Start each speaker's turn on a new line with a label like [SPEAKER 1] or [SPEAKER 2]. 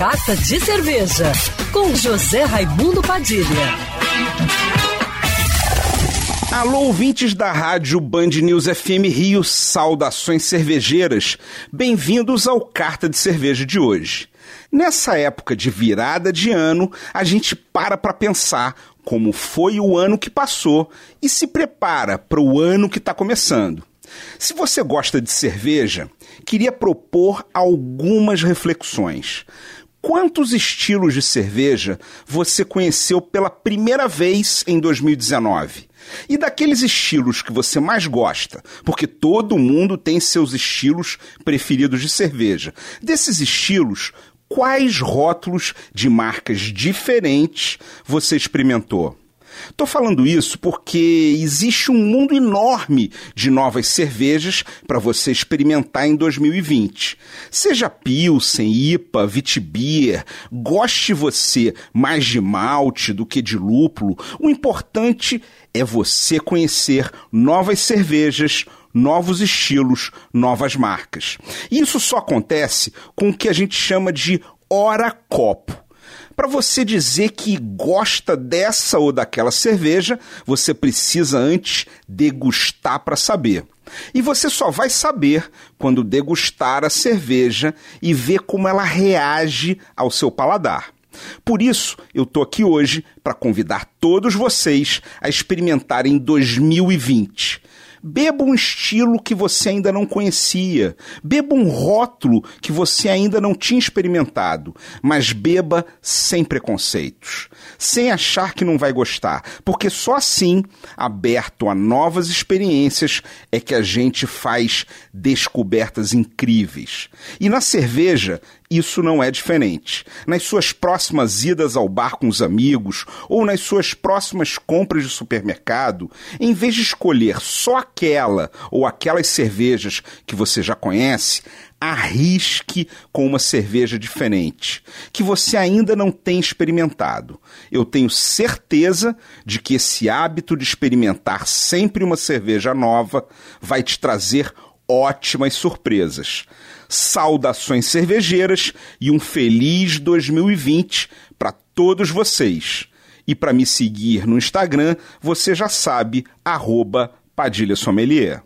[SPEAKER 1] Carta de Cerveja, com José Raimundo Padilha.
[SPEAKER 2] Alô, ouvintes da rádio Band News FM Rio, saudações cervejeiras. Bem-vindos ao Carta de Cerveja de hoje. Nessa época de virada de ano, a gente para para pensar como foi o ano que passou e se prepara para o ano que está começando. Se você gosta de cerveja, queria propor algumas reflexões. Quantos estilos de cerveja você conheceu pela primeira vez em 2019? E daqueles estilos que você mais gosta, porque todo mundo tem seus estilos preferidos de cerveja. Desses estilos, quais rótulos de marcas diferentes você experimentou? Estou falando isso porque existe um mundo enorme de novas cervejas para você experimentar em 2020. Seja Pilsen, IPA, Vitibir, goste você mais de malte do que de lúpulo, o importante é você conhecer novas cervejas, novos estilos, novas marcas. Isso só acontece com o que a gente chama de hora copo. Para você dizer que gosta dessa ou daquela cerveja, você precisa antes degustar para saber. E você só vai saber quando degustar a cerveja e ver como ela reage ao seu paladar. Por isso, eu tô aqui hoje para convidar todos vocês a experimentarem 2020. Beba um estilo que você ainda não conhecia. Beba um rótulo que você ainda não tinha experimentado. Mas beba sem preconceitos. Sem achar que não vai gostar. Porque só assim, aberto a novas experiências, é que a gente faz descobertas incríveis. E na cerveja, isso não é diferente. Nas suas próximas idas ao bar com os amigos ou nas suas próximas compras de supermercado, em vez de escolher só aquela ou aquelas cervejas que você já conhece, arrisque com uma cerveja diferente, que você ainda não tem experimentado. Eu tenho certeza de que esse hábito de experimentar sempre uma cerveja nova vai te trazer ótimas surpresas. Saudações cervejeiras e um feliz 2020 para todos vocês. E para me seguir no Instagram, você já sabe, arroba Padilha Sommelier.